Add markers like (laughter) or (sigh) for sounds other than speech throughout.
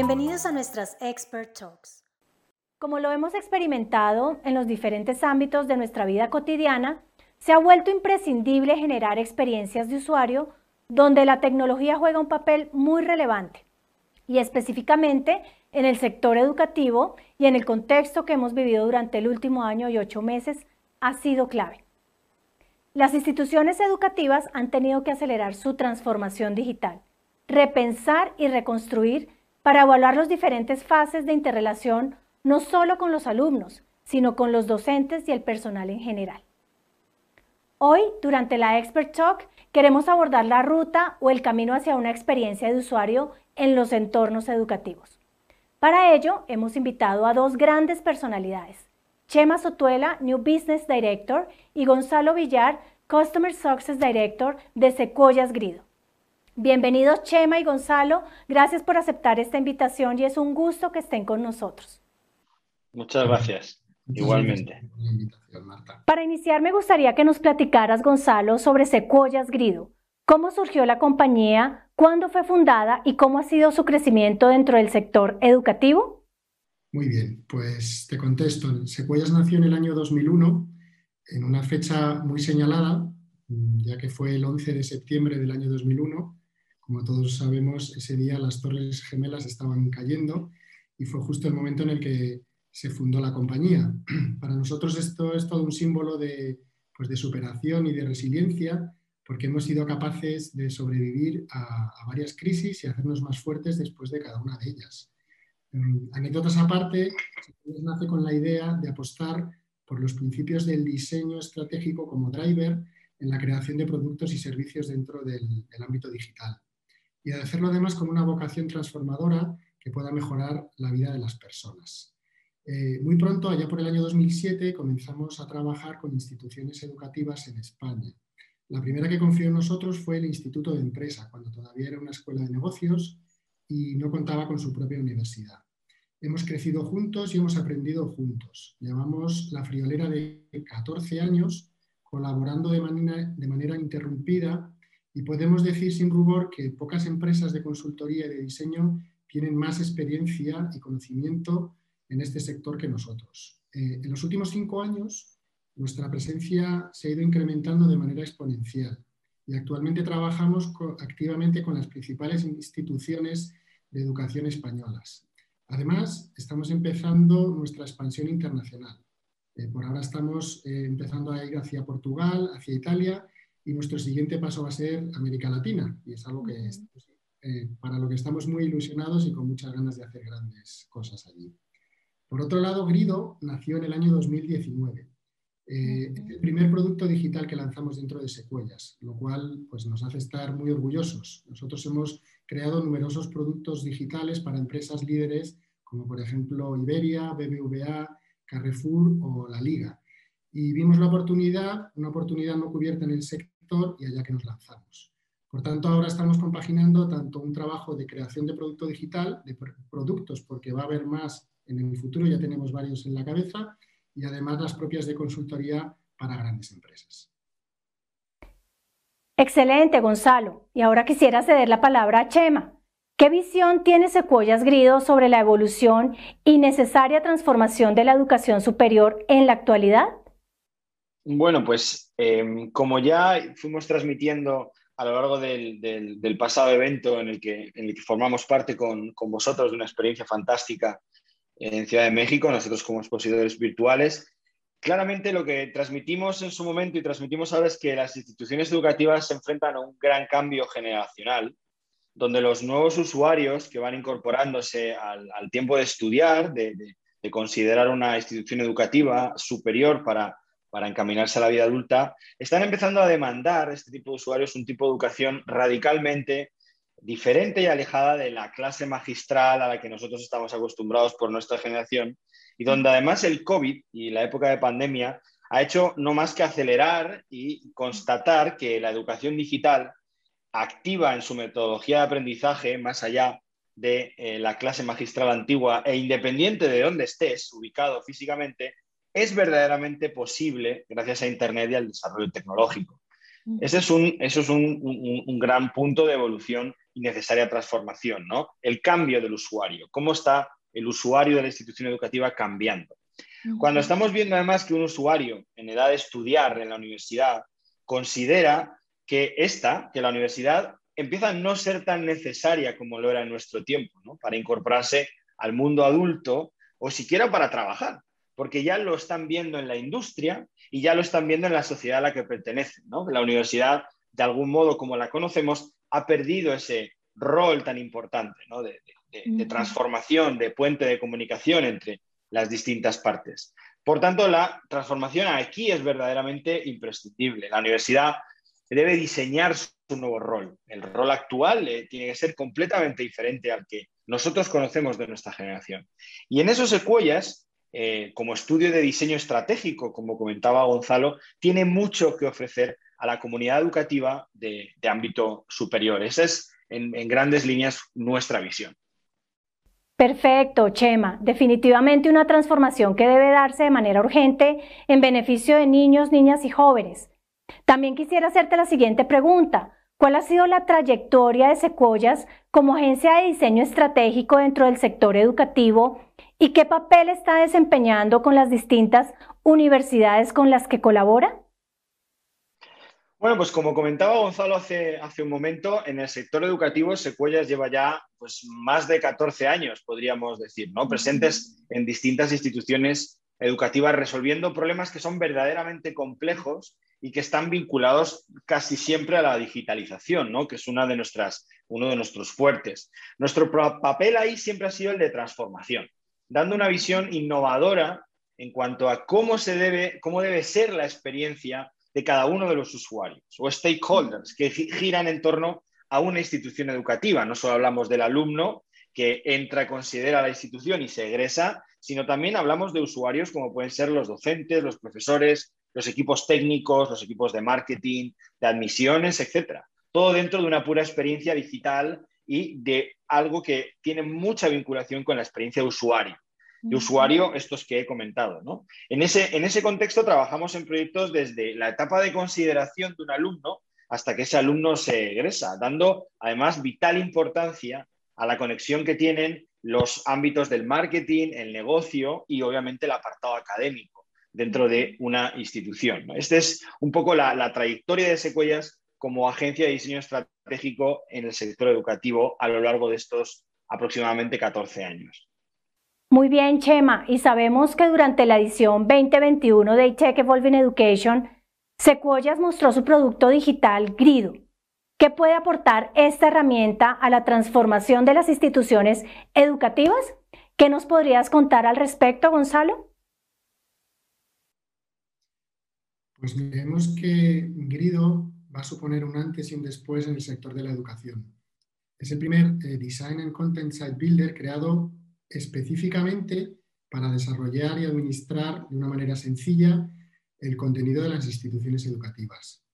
Bienvenidos a nuestras Expert Talks. Como lo hemos experimentado en los diferentes ámbitos de nuestra vida cotidiana, se ha vuelto imprescindible generar experiencias de usuario donde la tecnología juega un papel muy relevante y específicamente en el sector educativo y en el contexto que hemos vivido durante el último año y ocho meses ha sido clave. Las instituciones educativas han tenido que acelerar su transformación digital, repensar y reconstruir para evaluar las diferentes fases de interrelación no solo con los alumnos, sino con los docentes y el personal en general. Hoy, durante la Expert Talk, queremos abordar la ruta o el camino hacia una experiencia de usuario en los entornos educativos. Para ello, hemos invitado a dos grandes personalidades, Chema Sotuela, New Business Director, y Gonzalo Villar, Customer Success Director de Secuoyas Grido. Bienvenidos Chema y Gonzalo, gracias por aceptar esta invitación y es un gusto que estén con nosotros. Muchas gracias, igualmente. Para iniciar me gustaría que nos platicaras, Gonzalo, sobre Secuoyas Grido. ¿Cómo surgió la compañía? ¿Cuándo fue fundada? ¿Y cómo ha sido su crecimiento dentro del sector educativo? Muy bien, pues te contesto. Secuellas nació en el año 2001, en una fecha muy señalada, ya que fue el 11 de septiembre del año 2001. Como todos sabemos, ese día las Torres Gemelas estaban cayendo y fue justo el momento en el que se fundó la compañía. (clears throat) Para nosotros esto es todo un símbolo de, pues de superación y de resiliencia, porque hemos sido capaces de sobrevivir a, varias crisis y hacernos más fuertes después de cada una de ellas. Mm, anécdotas aparte, nace con la idea de apostar por los principios del diseño estratégico como driver en la creación de productos y servicios dentro del, ámbito digital. Y de hacerlo además con una vocación transformadora que pueda mejorar la vida de las personas. Eh, muy pronto, allá por el año 2007, comenzamos a trabajar con instituciones educativas en España. La primera que confió en nosotros fue el Instituto de Empresa, cuando todavía era una escuela de negocios y no contaba con su propia universidad. Hemos crecido juntos y hemos aprendido juntos. Llevamos la friolera de 14 años colaborando de manera, de manera interrumpida y podemos decir sin rubor que pocas empresas de consultoría y de diseño tienen más experiencia y conocimiento en este sector que nosotros. Eh, en los últimos cinco años, nuestra presencia se ha ido incrementando de manera exponencial y actualmente trabajamos activamente con las principales instituciones de educación españolas. Además, estamos empezando nuestra expansión internacional. Eh, por ahora estamos eh, empezando a ir hacia Portugal, hacia Italia y nuestro siguiente paso va a ser América Latina y es algo que eh, para lo que estamos muy ilusionados y con muchas ganas de hacer grandes cosas allí. Por otro lado, Grido nació en el año 2019. es el primer producto digital que lanzamos dentro de Secuellas, lo cual pues, nos hace estar muy orgullosos. Nosotros hemos creado numerosos productos digitales para empresas líderes como por ejemplo Iberia, BBVA, Carrefour o La Liga. Y vimos la oportunidad, una oportunidad no cubierta en el sector y allá que nos lanzamos. Por tanto, ahora estamos compaginando tanto un trabajo de creación de producto digital, de productos, porque va a haber más en el futuro, ya tenemos varios en la cabeza, y además las propias de consultoría para grandes empresas. Excelente, Gonzalo. Y ahora quisiera ceder la palabra a Chema. ¿Qué visión tiene Secuoyas Grido sobre la evolución y necesaria transformación de la educación superior en la actualidad? Bueno, pues em, como ya fuimos transmitiendo a lo largo del, pasado evento en el, que, formamos parte con, vosotros de una experiencia fantástica en Ciudad de México, nosotros como expositores virtuales, claramente lo que transmitimos en su momento y transmitimos ahora es que las instituciones educativas se enfrentan a un gran cambio generacional, donde los nuevos usuarios que van incorporándose al, tiempo de estudiar, de, considerar una institución educativa superior para, para encaminarse a la vida adulta, están empezando a demandar este tipo de usuarios un tipo de educación radicalmente diferente y alejada de la clase magistral a la que nosotros estamos acostumbrados por nuestra generación y donde además el COVID y la época de pandemia ha hecho no más que acelerar y constatar que la educación digital activa en su metodología de aprendizaje más allá de eh, la clase magistral antigua e independiente de dónde estés ubicado físicamente, es verdaderamente posible gracias a Internet y al desarrollo tecnológico. Ese es, un, eso es un, gran punto de evolución y necesaria transformación, ¿no? El cambio del usuario, cómo está el usuario de la institución educativa cambiando. Cuando estamos viendo además que un usuario en edad de estudiar en la universidad considera que esta, que la universidad empieza a no ser tan necesaria como lo era en nuestro tiempo, ¿no? Para incorporarse al mundo adulto o siquiera para trabajar, porque ya lo están viendo en la industria y ya lo están viendo en la sociedad a la que pertenecen. ¿no? La universidad, de algún modo, como la conocemos, ha perdido ese rol tan importante de, transformación, de puente de comunicación entre las distintas partes. Por tanto, la transformación aquí es verdaderamente imprescindible. La universidad debe diseñar su nuevo rol. El rol actual eh, tiene que ser completamente diferente al que nosotros conocemos de nuestra generación. Y en esos secuellas, eh, como estudio de diseño estratégico, como comentaba Gonzalo, tiene mucho que ofrecer a la comunidad educativa de, ámbito superior. Esa es, en, en grandes líneas, nuestra visión. Perfecto, Chema. Definitivamente una transformación que debe darse de manera urgente en beneficio de niños, niñas y jóvenes. También quisiera hacerte la siguiente pregunta. ¿Cuál ha sido la trayectoria de Secuoyas como agencia de diseño estratégico dentro del sector educativo y qué papel está desempeñando con las distintas universidades con las que colabora? Bueno, pues como comentaba Gonzalo hace, hace un momento, en el sector educativo Secuellas lleva ya pues, más de 14 años, podríamos decir, ¿no? presentes en distintas instituciones educativas resolviendo problemas que son verdaderamente complejos y que están vinculados casi siempre a la digitalización, ¿no? que es una de nuestras, uno de nuestros fuertes. Nuestro papel ahí siempre ha sido el de transformación, dando una visión innovadora en cuanto a cómo, se debe, cómo debe ser la experiencia de cada uno de los usuarios o stakeholders que giran en torno a una institución educativa. No solo hablamos del alumno que entra, considera la institución y se egresa, sino también hablamos de usuarios como pueden ser los docentes, los profesores, los equipos técnicos, los equipos de marketing, de admisiones, etcétera. Todo dentro de una pura experiencia digital y de algo que tiene mucha vinculación con la experiencia de usuario. De usuario, estos que he comentado. ¿no? En, ese, en ese contexto trabajamos en proyectos desde la etapa de consideración de un alumno hasta que ese alumno se egresa, dando además vital importancia a la conexión que tienen los ámbitos del marketing, el negocio y obviamente el apartado académico dentro de una institución. Esta es un poco la, trayectoria de Secuellas como agencia de diseño estratégico en el sector educativo a lo largo de estos aproximadamente 14 años. Muy bien, Chema. Y sabemos que durante la edición 2021 de Tech Evolving Education, Secuoyas mostró su producto digital Grido. ¿Qué puede aportar esta herramienta a la transformación de las instituciones educativas? ¿Qué nos podrías contar al respecto, Gonzalo? Pues vemos que Grido va a suponer un antes y un después en el sector de la educación. Es el primer eh, Design and Content Site Builder creado específicamente para desarrollar y administrar de una manera sencilla el contenido de las instituciones educativas.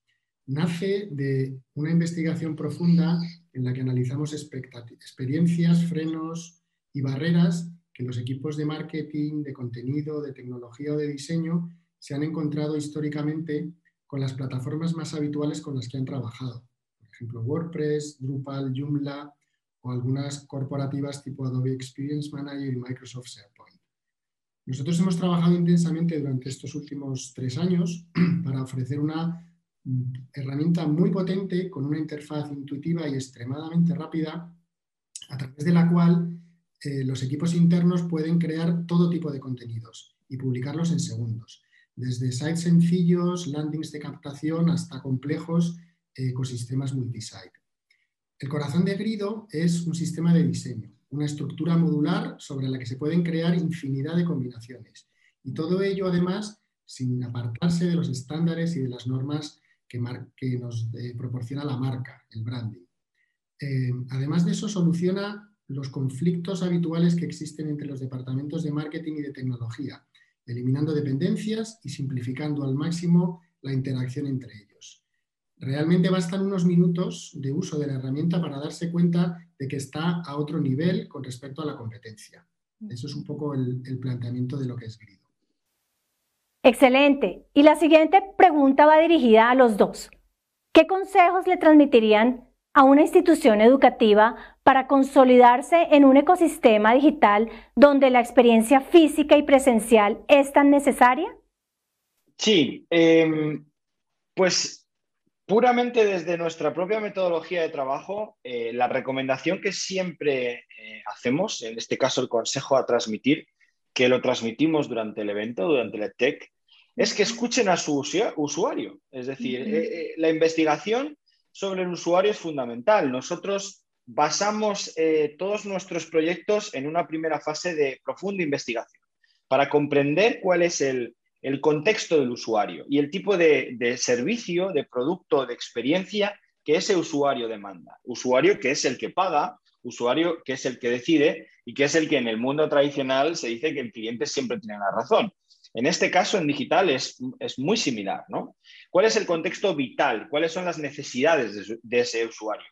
Nace de una investigación profunda en la que analizamos experiencias, frenos y barreras que los equipos de marketing, de contenido, de tecnología o de diseño se han encontrado históricamente con las plataformas más habituales con las que han trabajado. Por ejemplo, WordPress, Drupal, Joomla o algunas corporativas tipo Adobe Experience Manager y Microsoft SharePoint. Nosotros hemos trabajado intensamente durante estos últimos tres años (clears throat) para ofrecer una mm, herramienta muy potente con una interfaz intuitiva y extremadamente rápida a través de la cual eh, los equipos internos pueden crear todo tipo de contenidos y publicarlos en segundos desde sites sencillos, landings de captación, hasta complejos ecosistemas multisite. El corazón de Grido es un sistema de diseño, una estructura modular sobre la que se pueden crear infinidad de combinaciones. Y todo ello, además, sin apartarse de los estándares y de las normas que, nos eh, proporciona la marca, el branding. Eh, además de eso, soluciona los conflictos habituales que existen entre los departamentos de marketing y de tecnología, eliminando dependencias y simplificando al máximo la interacción entre ellos. Realmente bastan unos minutos de uso de la herramienta para darse cuenta de que está a otro nivel con respecto a la competencia. Eso es un poco el, planteamiento de lo que es Grido. Excelente. Y la siguiente pregunta va dirigida a los dos. ¿qué consejos le transmitirían a una institución educativa para consolidarse en un ecosistema digital donde la experiencia física y presencial es tan necesaria? Sí, em, pues puramente desde nuestra propia metodología de trabajo, eh, la recomendación que siempre eh, hacemos, en este caso el consejo a transmitir, que lo transmitimos durante el evento, durante el TEC, es que escuchen a su usuario. Es decir, eh, la investigación sobre el usuario es fundamental. Nosotros basamos todos nuestros proyectos en una primera fase de profunda investigación para comprender cuál es el, el contexto del usuario y el tipo de, servicio, de producto, de experiencia que ese usuario demanda. Usuario que es el que paga, usuario que es el que decide y que es el que en el mundo tradicional se dice que el cliente siempre tiene la razón. En este caso, en digital, es, muy similar. ¿no? ¿Cuál es el contexto vital? ¿Cuáles son las necesidades de ese usuario?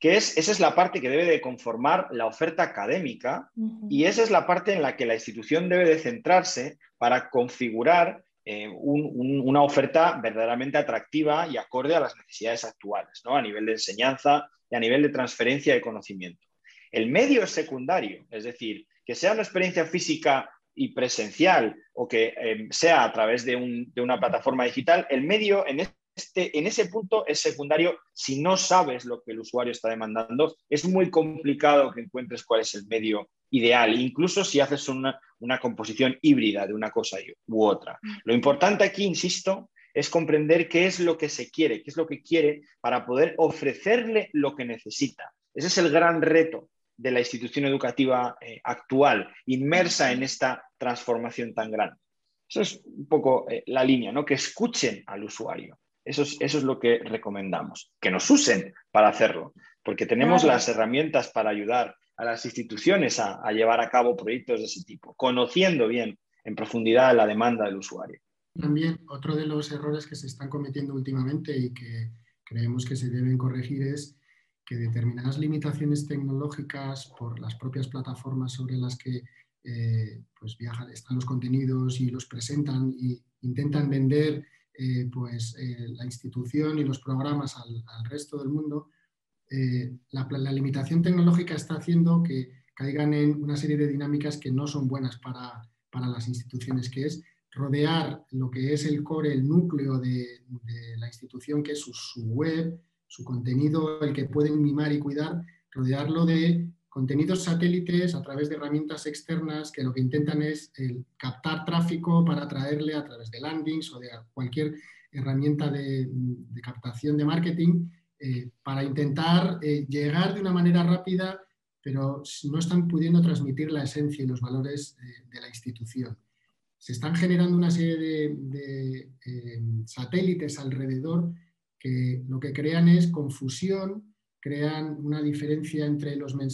Que es, esa es la parte que debe de conformar la oferta académica y esa es la parte en la que la institución debe de centrarse para configurar eh, una oferta verdaderamente atractiva y acorde a las necesidades actuales, ¿no? a nivel de enseñanza y a nivel de transferencia de conocimiento. El medio es secundario, es decir, que sea una experiencia física y presencial o que eh, sea a través de, de, una plataforma digital, el medio en este, en ese punto es secundario si no sabes lo que el usuario está demandando. Es muy complicado que encuentres cuál es el medio ideal, incluso si haces una, composición híbrida de una cosa u otra. Lo importante aquí, insisto, es comprender qué es lo que se quiere, qué es lo que quiere para poder ofrecerle lo que necesita. Ese es el gran reto de la institución educativa eh, actual, inmersa en esta transformación tan grande. Eso es un poco eh, la línea, ¿no? que escuchen al usuario, eso es, lo que recomendamos, que nos usen para hacerlo, porque tenemos las herramientas para ayudar a las instituciones a, llevar a cabo proyectos de ese tipo, conociendo bien en profundidad la demanda del usuario. También otro de los errores que se están cometiendo últimamente y que creemos que se deben corregir es que determinadas limitaciones tecnológicas por las propias plataformas sobre las que eh, pues viajan, están los contenidos y los presentan y intentan vender eh, pues, eh, la institución y los programas al, resto del mundo, eh, la, limitación tecnológica está haciendo que caigan en una serie de dinámicas que no son buenas para, las instituciones, que es rodear lo que es el core, el núcleo de, la institución, que es su, web, su contenido, el que pueden mimar y cuidar, rodearlo de contenidos satélites a través de herramientas externas que lo que intentan es captar tráfico para traerle a través de landings o de cualquier herramienta de, captación de marketing eh, para intentar eh, llegar de una manera rápida, pero no están pudiendo transmitir la esencia y los valores de la institución. Se están generando una serie de, eh, satélites alrededor que lo que crean es confusión, crean una diferencia entre los mensajes